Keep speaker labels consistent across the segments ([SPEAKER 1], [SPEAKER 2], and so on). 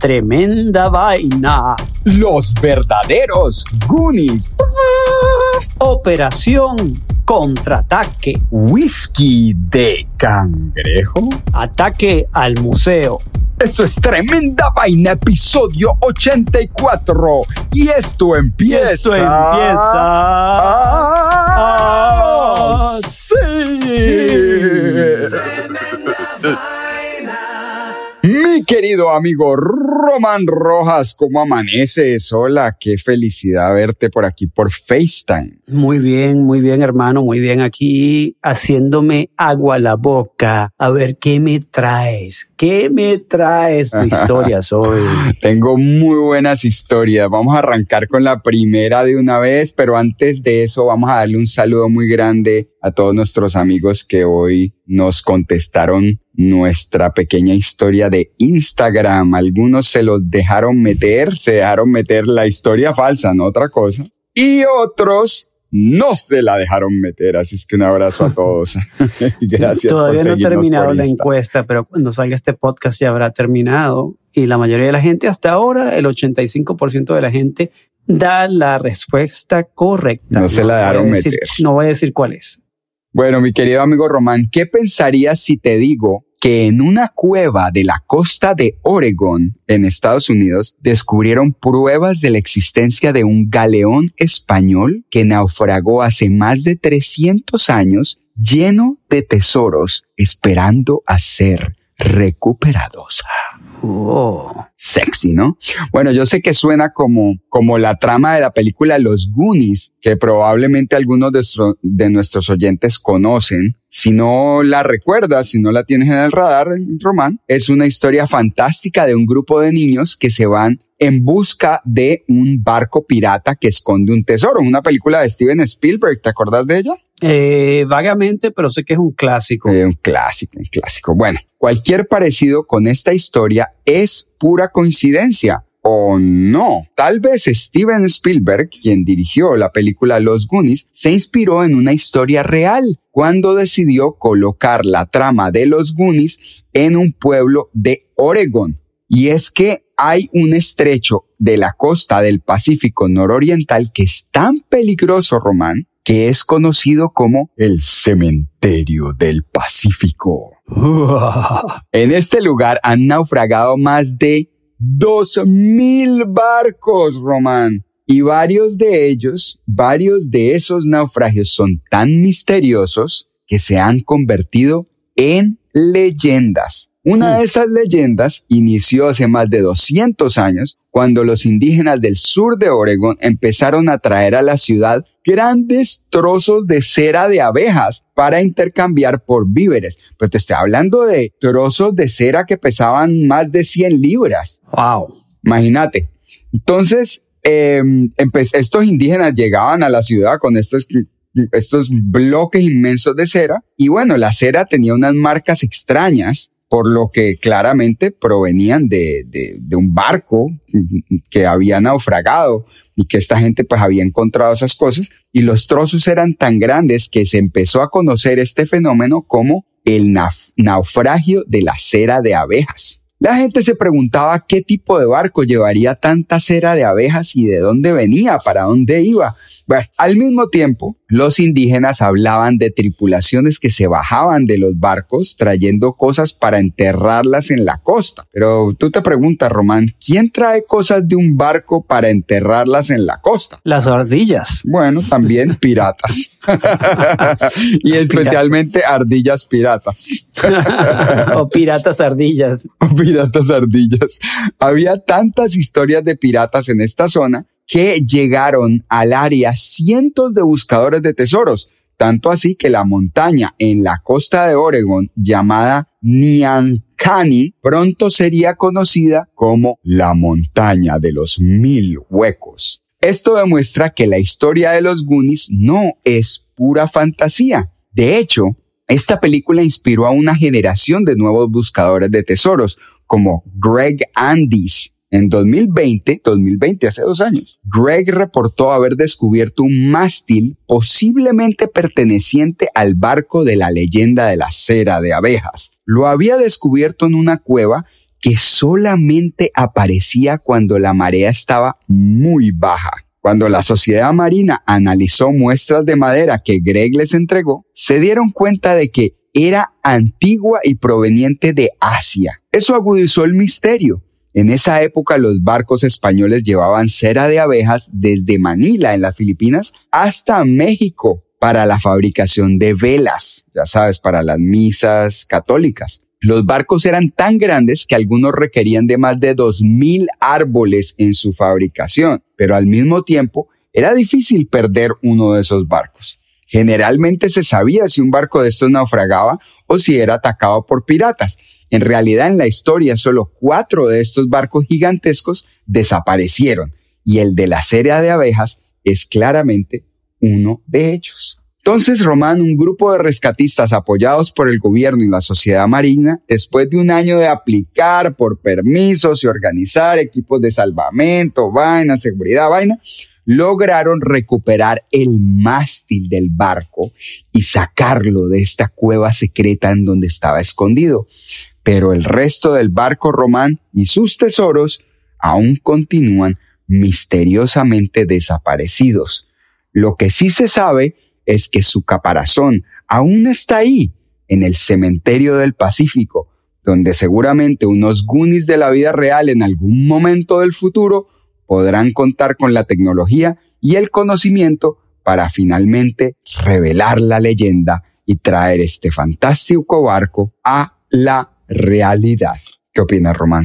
[SPEAKER 1] Tremenda Vaina,
[SPEAKER 2] Los verdaderos Goonies.
[SPEAKER 1] Operación Contraataque,
[SPEAKER 2] Whisky de cangrejo.
[SPEAKER 1] Ataque al museo,
[SPEAKER 2] Esto es Tremenda Vaina, episodio 84. Y esto empieza.
[SPEAKER 1] esto empieza
[SPEAKER 2] Ah, sí. Mi querido amigo Román Rojas, ¿cómo amaneces? Hola, qué felicidad verte por aquí por FaceTime.
[SPEAKER 1] Muy bien, muy bien, hermano, muy bien. Aquí haciéndome agua a la boca. A ver, ¿qué me traes? ¿Qué me traes de historias hoy?
[SPEAKER 2] Tengo muy buenas historias. Vamos a arrancar con la primera de una vez, pero antes de eso vamos a darle un saludo muy grande a todos nuestros amigos que hoy nos contestaron nuestra pequeña historia de Instagram. Algunos se los dejaron meter, se dejaron meter la historia falsa, no otra cosa. Y otros no se la dejaron meter. Así es que un abrazo a todos. Gracias.
[SPEAKER 1] Todavía
[SPEAKER 2] por
[SPEAKER 1] no
[SPEAKER 2] seguirnos
[SPEAKER 1] terminado la encuesta, pero cuando salga este podcast ya habrá terminado. Y la mayoría de la gente, hasta ahora, el 85% de la gente da la respuesta correcta.
[SPEAKER 2] No se la dejaron
[SPEAKER 1] decir-
[SPEAKER 2] meter.
[SPEAKER 1] No voy a decir cuál es.
[SPEAKER 2] Bueno, mi querido amigo Román, ¿qué pensarías si te digo que en una cueva de la costa de Oregon, en Estados Unidos, descubrieron pruebas de la existencia de un galeón español que naufragó hace más de 300 años lleno de tesoros esperando a ser recuperados?
[SPEAKER 1] Oh.
[SPEAKER 2] Sexy, ¿no? Bueno, yo sé que suena como, como la trama de la película Los Goonies, que probablemente algunos de, de nuestros oyentes conocen. Si no la recuerdas, si no la tienes en el radar, Román, es una historia fantástica de un grupo de niños que se van en busca de un barco pirata que esconde un tesoro. Una película de Steven Spielberg, ¿te acordás de ella?
[SPEAKER 1] Eh, vagamente, pero sé que es un clásico.
[SPEAKER 2] Eh, un clásico, un clásico. Bueno, cualquier parecido con esta historia es pura coincidencia. O no. Tal vez Steven Spielberg, quien dirigió la película Los Goonies, se inspiró en una historia real cuando decidió colocar la trama de Los Goonies en un pueblo de Oregon. Y es que hay un estrecho de la costa del Pacífico nororiental que es tan peligroso, Román, que es conocido como el cementerio del Pacífico. En este lugar han naufragado más de dos mil barcos, Román. Y varios de ellos, varios de esos naufragios son tan misteriosos que se han convertido en leyendas. Una de esas leyendas inició hace más de 200 años cuando los indígenas del sur de Oregón empezaron a traer a la ciudad grandes trozos de cera de abejas para intercambiar por víveres. Pero te estoy hablando de trozos de cera que pesaban más de 100 libras.
[SPEAKER 1] Wow.
[SPEAKER 2] Imagínate. Entonces, eh, empe- estos indígenas llegaban a la ciudad con estos estos bloques inmensos de cera. Y bueno, la cera tenía unas marcas extrañas por lo que claramente provenían de, de, un barco que había naufragado y que esta gente pues había encontrado esas cosas y los trozos eran tan grandes que se empezó a conocer este fenómeno como el naufragio de la cera de abejas. La gente se preguntaba qué tipo de barco llevaría tanta cera de abejas y de dónde venía, para dónde iba. Bueno, al mismo tiempo, los indígenas hablaban de tripulaciones que se bajaban de los barcos trayendo cosas para enterrarlas en la costa. Pero tú te preguntas, Román, ¿quién trae cosas de un barco para enterrarlas en la costa?
[SPEAKER 1] Las ardillas.
[SPEAKER 2] Bueno, también piratas. y especialmente ardillas piratas.
[SPEAKER 1] o piratas ardillas.
[SPEAKER 2] O piratas ardillas. Había tantas historias de piratas en esta zona que llegaron al área cientos de buscadores de tesoros, tanto así que la montaña en la costa de Oregon llamada Niancani pronto sería conocida como la montaña de los mil huecos. Esto demuestra que la historia de los Goonies no es pura fantasía. De hecho, esta película inspiró a una generación de nuevos buscadores de tesoros, como Greg Andys. En 2020, 2020, hace dos años, Greg reportó haber descubierto un mástil posiblemente perteneciente al barco de la leyenda de la cera de abejas. Lo había descubierto en una cueva que solamente aparecía cuando la marea estaba muy baja. Cuando la sociedad marina analizó muestras de madera que Greg les entregó, se dieron cuenta de que era antigua y proveniente de Asia. Eso agudizó el misterio. En esa época los barcos españoles llevaban cera de abejas desde Manila en las Filipinas hasta México para la fabricación de velas, ya sabes, para las misas católicas. Los barcos eran tan grandes que algunos requerían de más de 2.000 árboles en su fabricación, pero al mismo tiempo era difícil perder uno de esos barcos. Generalmente se sabía si un barco de estos naufragaba o si era atacado por piratas. En realidad en la historia solo cuatro de estos barcos gigantescos desaparecieron y el de la serie de abejas es claramente uno de ellos. Entonces, Román, un grupo de rescatistas apoyados por el gobierno y la sociedad marina, después de un año de aplicar por permisos y organizar equipos de salvamento, vaina, seguridad, vaina, lograron recuperar el mástil del barco y sacarlo de esta cueva secreta en donde estaba escondido. Pero el resto del barco román y sus tesoros aún continúan misteriosamente desaparecidos. Lo que sí se sabe es que su caparazón aún está ahí, en el cementerio del Pacífico, donde seguramente unos Goonies de la vida real en algún momento del futuro podrán contar con la tecnología y el conocimiento para finalmente revelar la leyenda y traer este fantástico barco a la realidad. ¿Qué opinas, Román?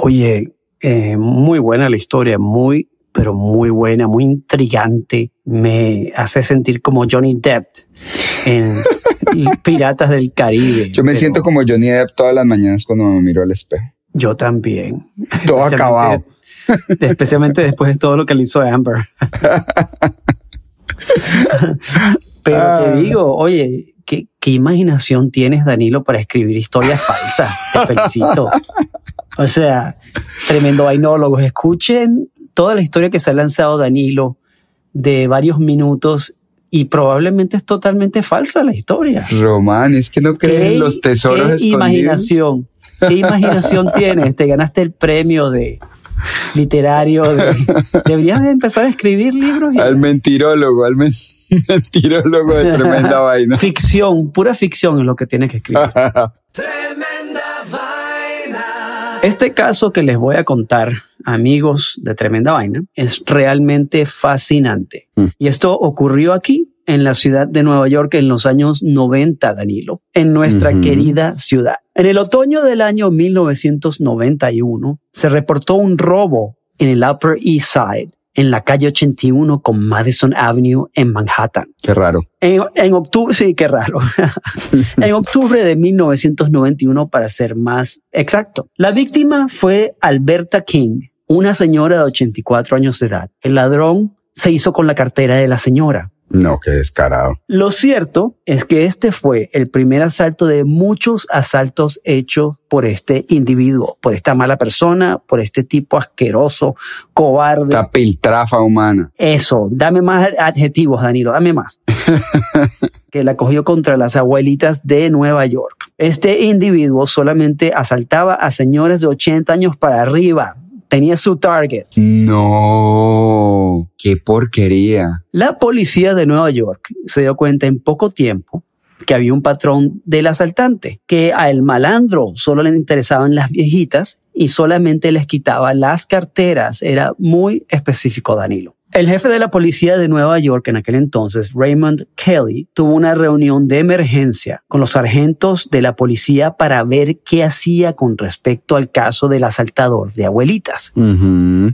[SPEAKER 1] Oye, eh, muy buena la historia, muy pero muy buena, muy intrigante. Me hace sentir como Johnny Depp en Piratas del Caribe.
[SPEAKER 2] Yo me siento como Johnny Depp todas las mañanas cuando me miro al espejo.
[SPEAKER 1] Yo también.
[SPEAKER 2] Todo acabado.
[SPEAKER 1] Especialmente después de todo lo que le hizo Amber. Pero te digo, oye, ¿qué, ¿qué, imaginación tienes, Danilo, para escribir historias falsas. Te felicito. O sea, tremendo vainólogos. Escuchen toda la historia que se ha lanzado Danilo de varios minutos y probablemente es totalmente falsa la historia.
[SPEAKER 2] Román, es que no creen los tesoros
[SPEAKER 1] ¿qué imaginación? ¿Qué imaginación tienes? Te ganaste el premio de literario. deberías de empezar a escribir libros.
[SPEAKER 2] Al mentirólogo, al mentirólogo de tremenda vaina.
[SPEAKER 1] Ficción, pura ficción es lo que tienes que escribir. Este caso que les voy a contar, amigos de Tremenda Vaina, es realmente fascinante. Mm. Y esto ocurrió aquí, en la ciudad de Nueva York, en los años 90, Danilo, en nuestra querida ciudad. En el otoño del año 1991, se reportó un robo en el Upper East Side en la calle 81 con Madison Avenue en Manhattan.
[SPEAKER 2] Qué raro.
[SPEAKER 1] En, octubre, sí, qué raro. en octubre de 1991, para ser más exacto. La víctima fue Alberta King, una señora de 84 años de edad. El ladrón se hizo con la cartera de la señora.
[SPEAKER 2] No, qué descarado.
[SPEAKER 1] Lo cierto es que este fue el primer asalto de muchos asaltos hechos por este individuo, por esta mala persona, por este tipo asqueroso, cobarde.
[SPEAKER 2] Esta piltrafa humana.
[SPEAKER 1] Eso, dame más adjetivos, Danilo, dame más. que la cogió contra las abuelitas de Nueva York. Este individuo solamente asaltaba a señores de 80 años para arriba, tenía su target.
[SPEAKER 2] No, qué porquería.
[SPEAKER 1] La policía de Nueva York se dio cuenta en poco tiempo que había un patrón del asaltante, que al malandro solo le interesaban las viejitas y solamente les quitaba las carteras. Era muy específico Danilo. El jefe de la policía de Nueva York en aquel entonces, Raymond Kelly, tuvo una reunión de emergencia con los sargentos de la policía para ver qué hacía con respecto al caso del asaltador de abuelitas.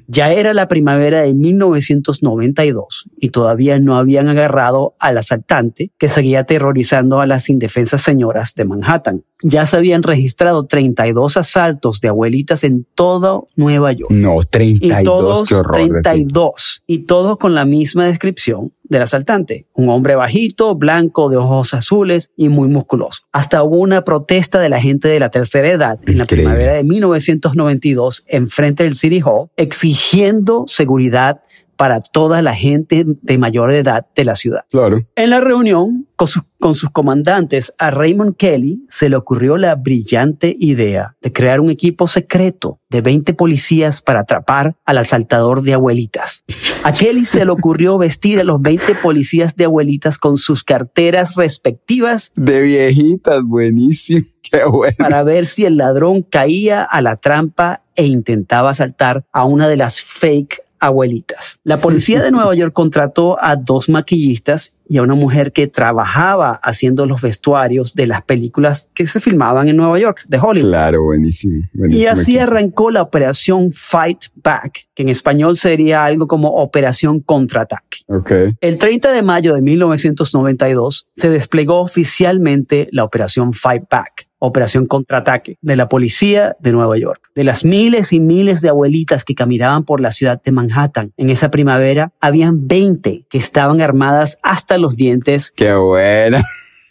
[SPEAKER 1] Ya era la primavera de 1992 y todavía no habían agarrado al asaltante que seguía aterrorizando a las indefensas señoras de Manhattan ya se habían registrado 32 asaltos de abuelitas en todo Nueva York.
[SPEAKER 2] No, 32,
[SPEAKER 1] y todos,
[SPEAKER 2] qué horror.
[SPEAKER 1] 32. Y todos con la misma descripción del asaltante. Un hombre bajito, blanco, de ojos azules y muy musculoso. Hasta hubo una protesta de la gente de la tercera edad en la primavera de 1992 en frente del City Hall exigiendo seguridad para toda la gente de mayor edad de la ciudad.
[SPEAKER 2] Claro.
[SPEAKER 1] En la reunión con, con, sus comandantes, a Raymond Kelly se le ocurrió la brillante idea de crear un equipo secreto de 20 policías para atrapar al asaltador de abuelitas. A Kelly se le ocurrió vestir a los 20 policías de abuelitas con sus carteras respectivas.
[SPEAKER 2] De viejitas, buenísimo. Qué bueno.
[SPEAKER 1] Para ver si el ladrón caía a la trampa e intentaba asaltar a una de las fake abuelitas. La policía de Nueva York contrató a dos maquillistas y a una mujer que trabajaba haciendo los vestuarios de las películas que se filmaban en Nueva York, de Hollywood.
[SPEAKER 2] Claro, buenísimo. buenísimo
[SPEAKER 1] y así arrancó la operación Fight Back, que en español sería algo como Operación Contraataque.
[SPEAKER 2] Okay.
[SPEAKER 1] El 30 de mayo de 1992 se desplegó oficialmente la Operación Fight Back Operación Contraataque de la Policía de Nueva York. De las miles y miles de abuelitas que caminaban por la ciudad de Manhattan en esa primavera, habían 20 que estaban armadas hasta los dientes.
[SPEAKER 2] ¡Qué buena!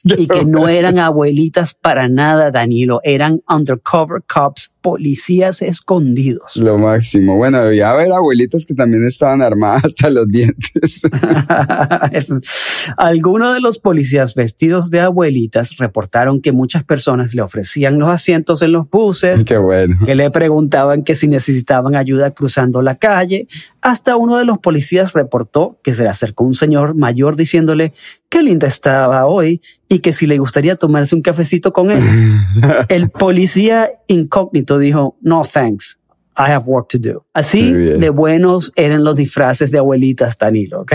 [SPEAKER 1] y que no eran abuelitas para nada, Danilo, eran undercover cops, policías escondidos.
[SPEAKER 2] Lo máximo. Bueno, debía haber abuelitas que también estaban armadas hasta los dientes.
[SPEAKER 1] Algunos de los policías vestidos de abuelitas reportaron que muchas personas le ofrecían los asientos en los buses,
[SPEAKER 2] Qué bueno.
[SPEAKER 1] que le preguntaban que si necesitaban ayuda cruzando la calle. Hasta uno de los policías reportó que se le acercó un señor mayor diciéndole qué linda estaba hoy y que si le gustaría tomarse un cafecito con él. El policía incógnito dijo, no thanks. I have work to do. Así de buenos eran los disfraces de abuelitas Danilo, ¿ok?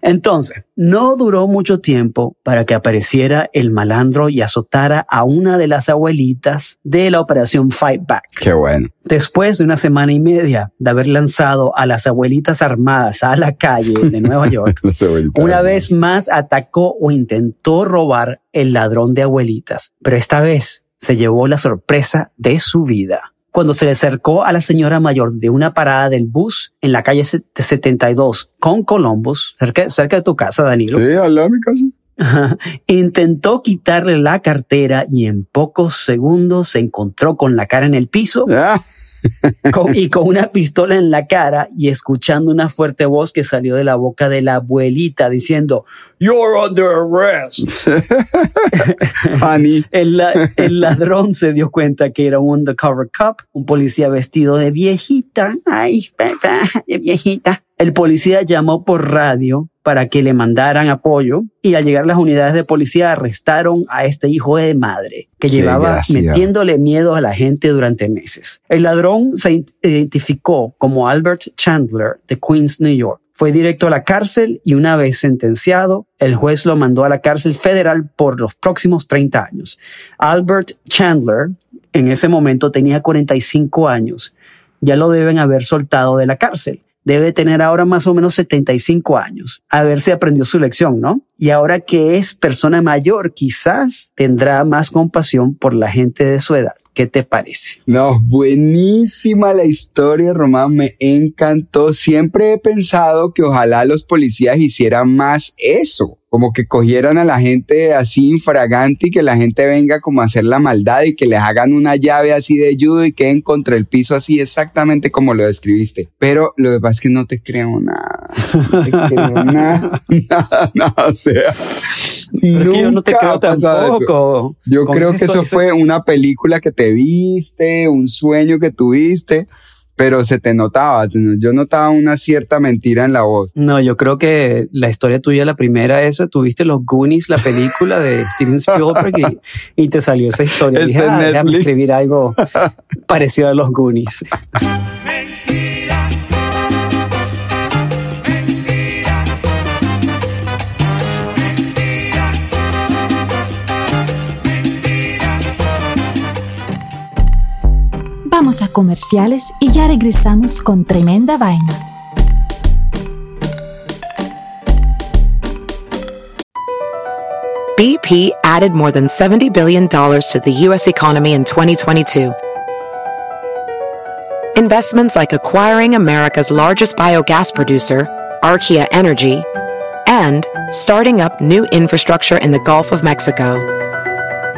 [SPEAKER 1] Entonces, no duró mucho tiempo para que apareciera el malandro y azotara a una de las abuelitas de la operación Fight Back.
[SPEAKER 2] Qué bueno.
[SPEAKER 1] Después de una semana y media de haber lanzado a las abuelitas armadas a la calle de Nueva York, una vez más atacó o intentó robar el ladrón de abuelitas, pero esta vez se llevó la sorpresa de su vida cuando se le acercó a la señora mayor de una parada del bus en la calle 72 con Columbus, cerca, cerca de tu casa, Danilo.
[SPEAKER 2] Sí, al mi casa.
[SPEAKER 1] Intentó quitarle la cartera y en pocos segundos se encontró con la cara en el piso.
[SPEAKER 2] Ah.
[SPEAKER 1] con, y con una pistola en la cara y escuchando una fuerte voz que salió de la boca de la abuelita diciendo, You're under arrest.
[SPEAKER 2] Honey.
[SPEAKER 1] el, el, ladrón se dio cuenta que era un undercover cop, un policía vestido de viejita. Ay, de viejita. El policía llamó por radio para que le mandaran apoyo y al llegar las unidades de policía arrestaron a este hijo de madre que
[SPEAKER 2] Qué
[SPEAKER 1] llevaba
[SPEAKER 2] gracia.
[SPEAKER 1] metiéndole miedo a la gente durante meses. El ladrón se identificó como Albert Chandler de Queens, New York. Fue directo a la cárcel y una vez sentenciado, el juez lo mandó a la cárcel federal por los próximos 30 años. Albert Chandler en ese momento tenía 45 años. Ya lo deben haber soltado de la cárcel debe tener ahora más o menos 75 años. A ver si aprendió su lección, ¿no? Y ahora que es persona mayor, quizás tendrá más compasión por la gente de su edad. ¿Qué te parece?
[SPEAKER 2] No, buenísima la historia, Román, me encantó. Siempre he pensado que ojalá los policías hicieran más eso como que cogieran a la gente así infragante y que la gente venga como a hacer la maldad y que les hagan una llave así de judo y queden contra el piso así exactamente como lo describiste. Pero lo que pasa es que no te creo nada. No te creo nada, nada, nada, o sea.
[SPEAKER 1] Yo no te creo tampoco.
[SPEAKER 2] Yo creo que eso fue una película que te viste, un sueño que tuviste pero se te notaba, yo notaba una cierta mentira en la voz.
[SPEAKER 1] No, yo creo que la historia tuya, la primera esa, tuviste los Goonies, la película de Steven Spielberg y, te salió esa historia. Dije, ah, déjame escribir algo parecido a los Goonies.
[SPEAKER 3] Vamos a comerciales y ya regresamos con Tremenda Vaina.
[SPEAKER 4] BP added more than $70 billion to the U.S. economy in 2022. Investments like acquiring America's largest biogas producer, Archaea Energy, and starting up new infrastructure in the Gulf of Mexico.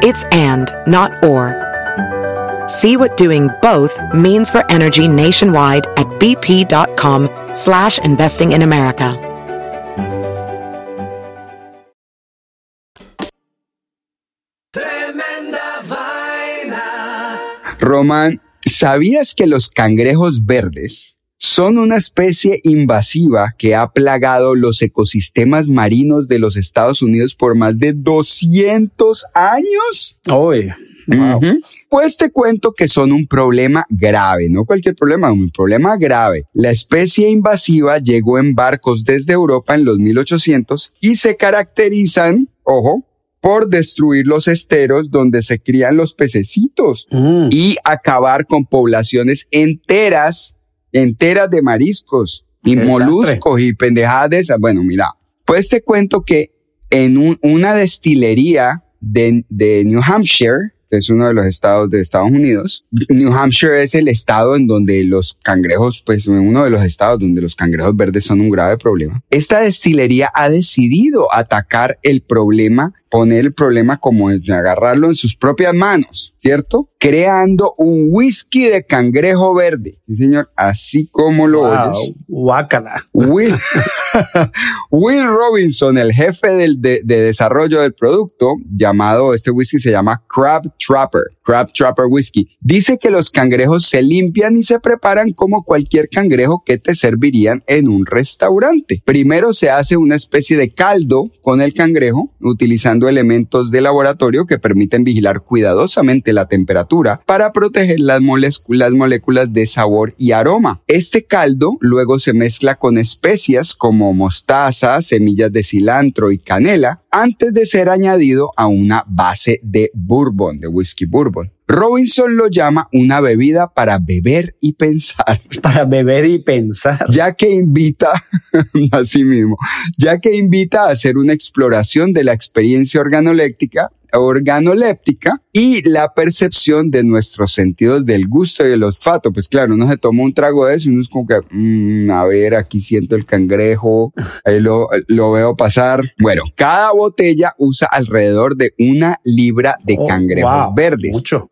[SPEAKER 4] It's and, not or. See what doing both means for energy nationwide at bp.com slash investing in America.
[SPEAKER 2] Román, ¿sabías que los cangrejos verdes son una especie invasiva que ha plagado los ecosistemas marinos de los Estados Unidos por más de 200 años?
[SPEAKER 1] Oye.
[SPEAKER 2] Pues te cuento que son un problema grave, no cualquier problema, un problema grave. La especie invasiva llegó en barcos desde Europa en los 1800 y se caracterizan, ojo, por destruir los esteros donde se crían los pececitos mm. y acabar con poblaciones enteras, enteras de mariscos y moluscos y pendejadas de esas. Bueno, mira, pues te cuento que en una destilería de, de New Hampshire, es uno de los estados de Estados Unidos. New Hampshire es el estado en donde los cangrejos, pues uno de los estados donde los cangrejos verdes son un grave problema. Esta destilería ha decidido atacar el problema poner el problema como agarrarlo en sus propias manos, ¿cierto? Creando un whisky de cangrejo verde. Sí, señor, así como lo oyes.
[SPEAKER 1] Guácala.
[SPEAKER 2] Will, Will Robinson, el jefe del, de, desarrollo del producto, llamado, este whisky se llama Crab Trapper, Crab Trapper Whisky, dice que los cangrejos se limpian y se preparan como cualquier cangrejo que te servirían en un restaurante. Primero se hace una especie de caldo con el cangrejo, utilizando elementos de laboratorio que permiten vigilar cuidadosamente la temperatura para proteger las, las moléculas de sabor y aroma. Este caldo luego se mezcla con especias como mostaza, semillas de cilantro y canela antes de ser añadido a una base de bourbon, de whisky bourbon. Robinson lo llama una bebida para beber y pensar.
[SPEAKER 1] Para beber y pensar.
[SPEAKER 2] Ya que invita, así mismo, ya que invita a hacer una exploración de la experiencia organoléptica organoléptica y la percepción de nuestros sentidos del gusto y del olfato. Pues claro, uno se toma un trago de eso y uno es como que, mm, a ver, aquí siento el cangrejo, ahí lo, lo, veo pasar. Bueno, cada botella usa alrededor de una libra de oh, cangrejos verdes.
[SPEAKER 1] Mucho.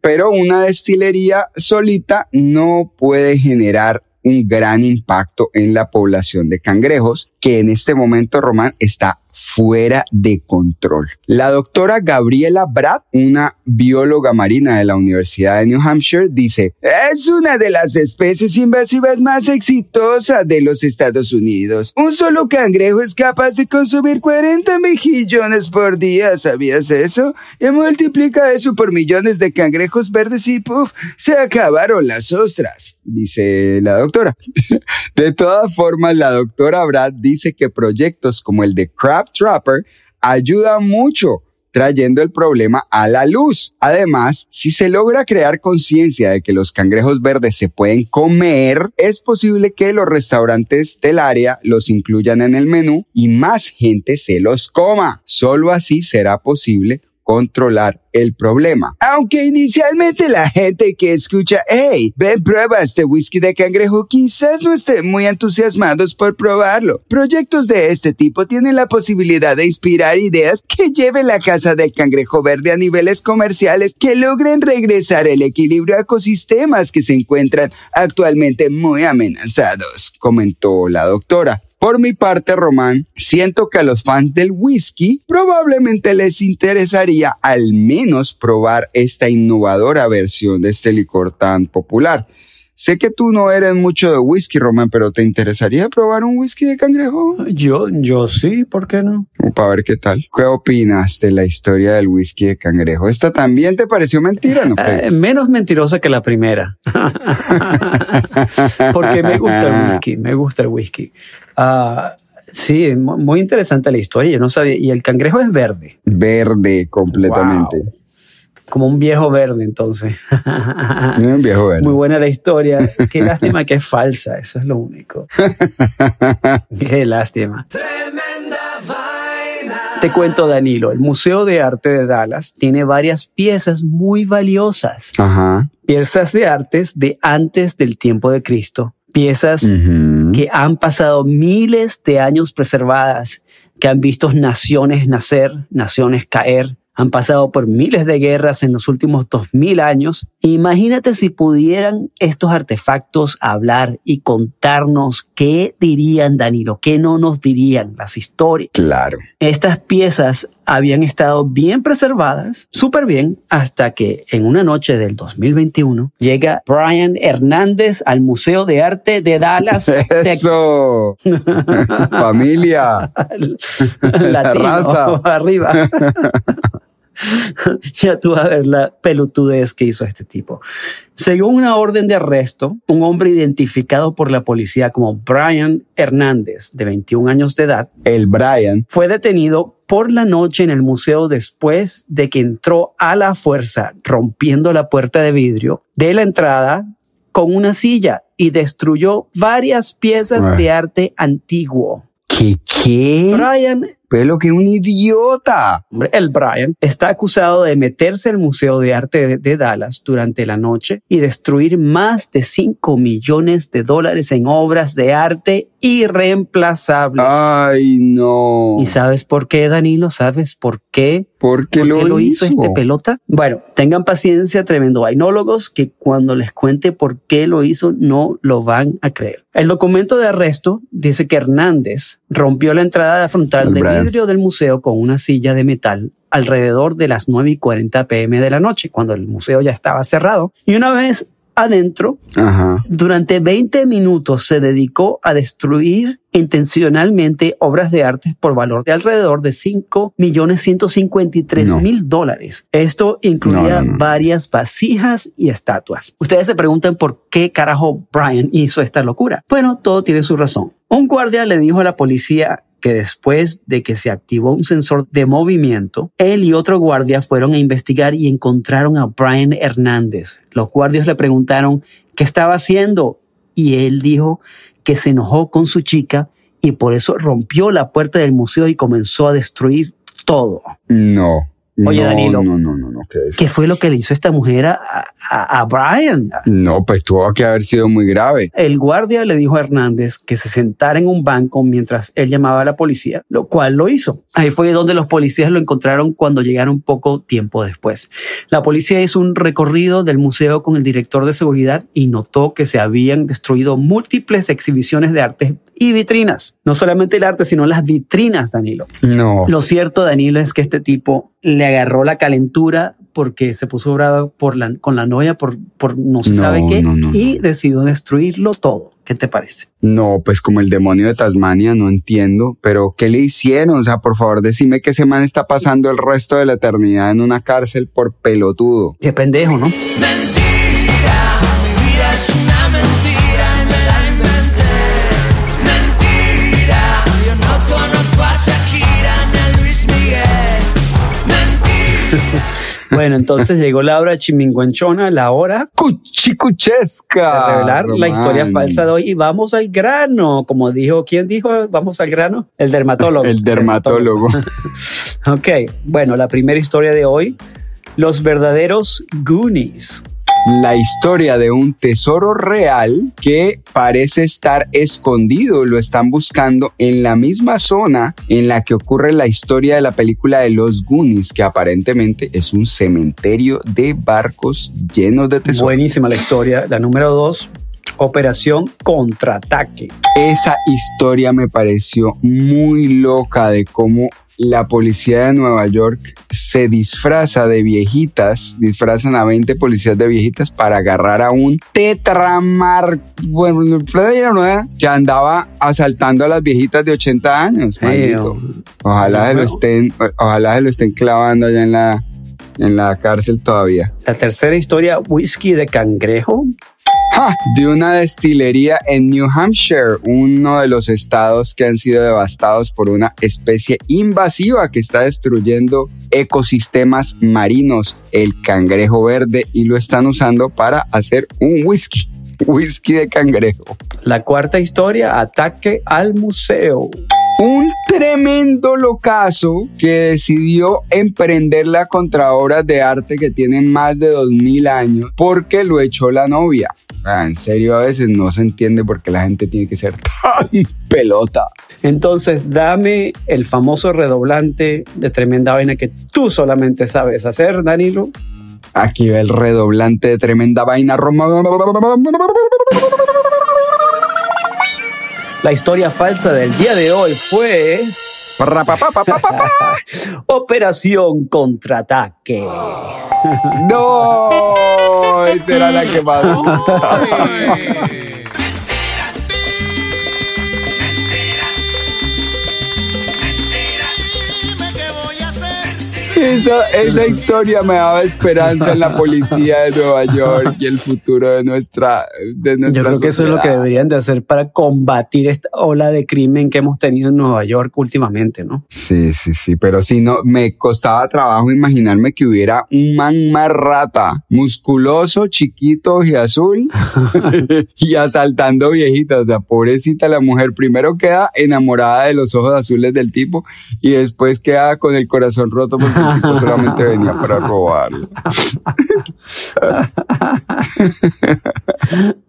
[SPEAKER 2] Pero una destilería solita no puede generar un gran impacto en la población de cangrejos, que en este momento, Román, está fuera de control. La doctora Gabriela Brad, una bióloga marina de la Universidad de New Hampshire, dice, es una de las especies invasivas más exitosas de los Estados Unidos. Un solo cangrejo es capaz de consumir 40 mejillones por día, ¿sabías eso? Y multiplica eso por millones de cangrejos verdes y puff, se acabaron las ostras, dice la doctora. de todas formas, la doctora Brad dice que proyectos como el de Crab Trapper ayuda mucho trayendo el problema a la luz. Además, si se logra crear conciencia de que los cangrejos verdes se pueden comer, es posible que los restaurantes del área los incluyan en el menú y más gente se los coma. Solo así será posible controlar el problema. Aunque inicialmente la gente que escucha, hey, ven prueba este whisky de cangrejo, quizás no estén muy entusiasmados por probarlo. Proyectos de este tipo tienen la posibilidad de inspirar ideas que lleven la casa del cangrejo verde a niveles comerciales que logren regresar el equilibrio a ecosistemas que se encuentran actualmente muy amenazados, comentó la doctora. Por mi parte, Román, siento que a los fans del whisky probablemente les interesaría al menos probar esta innovadora versión de este licor tan popular. Sé que tú no eres mucho de whisky, Román, pero ¿te interesaría probar un whisky de cangrejo?
[SPEAKER 1] Yo, yo sí, ¿por qué no?
[SPEAKER 2] Para ver qué tal. ¿Qué opinas de la historia del whisky de cangrejo? ¿Esta también te pareció mentira, no?
[SPEAKER 1] Eh, menos mentirosa que la primera. Porque me gusta el whisky, me gusta el whisky. Ah, sí, muy interesante la historia. Yo no sabía. Y el cangrejo es verde.
[SPEAKER 2] Verde, completamente
[SPEAKER 1] como un viejo verde entonces.
[SPEAKER 2] Un viejo verde.
[SPEAKER 1] Muy buena la historia. Qué lástima que es falsa, eso es lo único. Qué lástima. Te cuento, Danilo, el Museo de Arte de Dallas tiene varias piezas muy valiosas.
[SPEAKER 2] Ajá.
[SPEAKER 1] Piezas de artes de antes del tiempo de Cristo. Piezas que han pasado miles de años preservadas, que han visto naciones nacer, naciones caer, han pasado por miles de guerras en los últimos dos mil años. Imagínate si pudieran estos artefactos hablar y contarnos qué dirían, Danilo, qué no nos dirían las historias.
[SPEAKER 2] Claro.
[SPEAKER 1] Estas piezas habían estado bien preservadas, súper bien, hasta que en una noche del 2021 llega Brian Hernández al Museo de Arte de Dallas.
[SPEAKER 2] Eso. Familia.
[SPEAKER 1] La raza. Arriba. ya tú vas a ver la pelotudez que hizo este tipo. Según una orden de arresto, un hombre identificado por la policía como Brian Hernández, de 21 años de edad,
[SPEAKER 2] el Brian,
[SPEAKER 1] fue detenido por la noche en el museo después de que entró a la fuerza rompiendo la puerta de vidrio de la entrada con una silla y destruyó varias piezas de arte antiguo.
[SPEAKER 2] ¿Qué qué?
[SPEAKER 1] Brian
[SPEAKER 2] pero que un idiota.
[SPEAKER 1] El Brian está acusado de meterse al Museo de Arte de, Dallas durante la noche y destruir más de 5 millones de dólares en obras de arte irreemplazables.
[SPEAKER 2] Ay, no.
[SPEAKER 1] ¿Y sabes por qué, Danilo? ¿Sabes por qué?
[SPEAKER 2] ¿Por qué, lo, hizo?
[SPEAKER 1] este pelota? Bueno, tengan paciencia, tremendo vainólogos, que cuando les cuente por qué lo hizo, no lo van a creer. El documento de arresto dice que Hernández rompió la entrada frontal del vidrio del museo con una silla de metal alrededor de las 9 y 40 pm de la noche, cuando el museo ya estaba cerrado. Y una vez adentro, durante 20 minutos se dedicó a destruir intencionalmente obras de arte por valor de alrededor de 5 millones 153 mil dólares. Esto incluía varias vasijas y estatuas. Ustedes se preguntan por qué carajo Brian hizo esta locura. Bueno, todo tiene su razón. Un guardia le dijo a la policía después de que se activó un sensor de movimiento, él y otro guardia fueron a investigar y encontraron a Brian Hernández. Los guardias le preguntaron qué estaba haciendo y él dijo que se enojó con su chica y por eso rompió la puerta del museo y comenzó a destruir todo.
[SPEAKER 2] No.
[SPEAKER 1] Oye, Danilo.
[SPEAKER 2] No, no, no, no. ¿qué,
[SPEAKER 1] ¿Qué fue lo que le hizo esta mujer a, a, Brian?
[SPEAKER 2] No, pues tuvo que haber sido muy grave.
[SPEAKER 1] El guardia le dijo a Hernández que se sentara en un banco mientras él llamaba a la policía, lo cual lo hizo. Ahí fue donde los policías lo encontraron cuando llegaron poco tiempo después. La policía hizo un recorrido del museo con el director de seguridad y notó que se habían destruido múltiples exhibiciones de arte y vitrinas. No solamente el arte, sino las vitrinas, Danilo.
[SPEAKER 2] No.
[SPEAKER 1] Lo cierto, Danilo, es que este tipo le agarró la calentura porque se puso bravo por la, con la novia por, por no se sabe qué y decidió destruirlo todo. ¿Qué te parece?
[SPEAKER 2] No, pues como el demonio de Tasmania, no entiendo, pero ¿qué le hicieron? O sea, por favor, decime que ese man está pasando el resto de la eternidad en una cárcel por pelotudo.
[SPEAKER 1] Qué pendejo, ¿no? Bueno, entonces llegó la hora chiminguenchona, la hora
[SPEAKER 2] cuchicuchesca.
[SPEAKER 1] de revelar la historia falsa de hoy. Y vamos al grano, como dijo, ¿quién dijo vamos al grano? El dermatólogo.
[SPEAKER 2] El dermatólogo.
[SPEAKER 1] Ok, bueno, la primera historia de hoy, los verdaderos Goonies.
[SPEAKER 2] La historia de un tesoro real que parece estar escondido. Lo están buscando en la misma zona en la que ocurre la historia de la película de los Goonies, que aparentemente es un cementerio de barcos llenos de tesoros.
[SPEAKER 1] Buenísima la historia. La número dos, Operación Contraataque.
[SPEAKER 2] Esa historia me pareció muy loca de cómo la policía de Nueva York se disfraza de viejitas, disfrazan a 20 policías de viejitas para agarrar a un tetramar, bueno, que andaba asaltando a las viejitas de 80 años. maldito. Ojalá se lo estén, ojalá se lo estén clavando allá en la, en la cárcel todavía.
[SPEAKER 1] La tercera historia, Whisky de Cangrejo.
[SPEAKER 2] ¡Ja! de una destilería en New Hampshire, uno de los estados que han sido devastados por una especie invasiva que está destruyendo ecosistemas marinos, el cangrejo verde, y lo están usando para hacer un whisky, whisky de cangrejo.
[SPEAKER 1] La cuarta historia, Ataque al Museo.
[SPEAKER 2] Un tremendo locazo que decidió emprenderla contra obras de arte que tienen más de 2000 años porque lo echó la novia. O sea, en serio, a veces no se entiende por qué la gente tiene que ser tan pelota.
[SPEAKER 1] Entonces, dame el famoso redoblante de tremenda vaina que tú solamente sabes hacer, Danilo.
[SPEAKER 2] Aquí va el redoblante de tremenda vaina. Roma.
[SPEAKER 1] La historia falsa del día de hoy fue Operación Contraataque.
[SPEAKER 2] No, esa era la que más. Esa, esa historia me daba esperanza en la policía de Nueva York y el futuro de nuestra, de nuestra
[SPEAKER 1] Yo creo que eso es lo que deberían de hacer para combatir esta ola de crimen que hemos tenido en Nueva York últimamente, ¿no?
[SPEAKER 2] Sí, sí, sí, pero sí, no, me costaba trabajo imaginarme que hubiera un man más rata, musculoso, chiquito y azul, y asaltando viejitas. O sea, pobrecita la mujer, primero queda enamorada de los ojos azules del tipo y después queda con el corazón roto porque el tipo solamente venía para robarlo.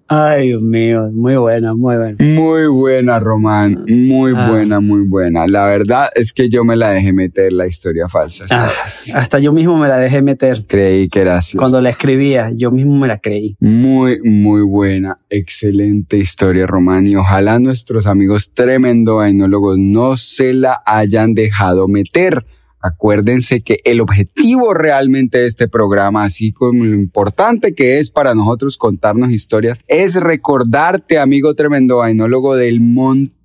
[SPEAKER 1] Ay, Dios mío, muy buena, muy buena.
[SPEAKER 2] Muy buena, Román, muy
[SPEAKER 1] Ah.
[SPEAKER 2] buena, muy buena. La verdad es que yo me la dejé meter la historia falsa.
[SPEAKER 1] Ah, hasta yo mismo me la dejé meter.
[SPEAKER 2] Creí que era así.
[SPEAKER 1] Cuando la escribía, yo mismo me la creí.
[SPEAKER 2] Muy, muy buena, excelente historia, Román. Y ojalá nuestros amigos tremendo vainólogos no se la hayan dejado meter. Acuérdense que el objetivo realmente de este programa, así como lo importante que es para nosotros contarnos historias, es recordarte, amigo tremendo vainólogo, del montón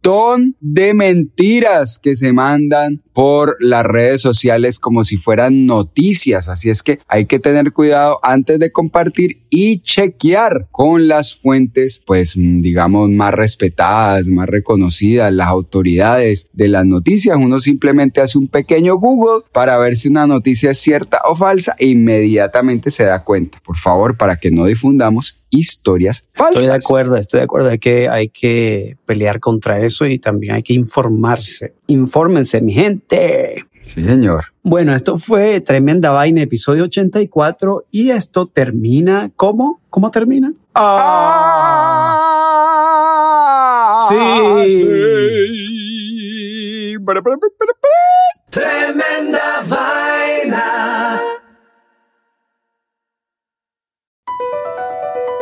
[SPEAKER 2] de mentiras que se mandan por las redes sociales como si fueran noticias. Así es que hay que tener cuidado antes de compartir y chequear con las fuentes, pues mm, digamos, más respetadas, más reconocidas, las autoridades de las noticias. Uno simplemente hace un pequeño Google para ver si una noticia es cierta o falsa e inmediatamente se da cuenta. Por favor, para que no difundamos historias falsas.
[SPEAKER 1] Estoy de acuerdo, estoy de acuerdo. Hay que, hay que pelear contra eso y también hay que informarse. Infórmense, mi gente.
[SPEAKER 2] Sí, señor.
[SPEAKER 1] Bueno, esto fue Tremenda Vaina, episodio 84, y esto termina, ¿cómo? ¿Cómo termina?
[SPEAKER 2] Ah,
[SPEAKER 1] Sí.
[SPEAKER 2] sí. Para, para, para, para, para.
[SPEAKER 5] Tremenda vaina.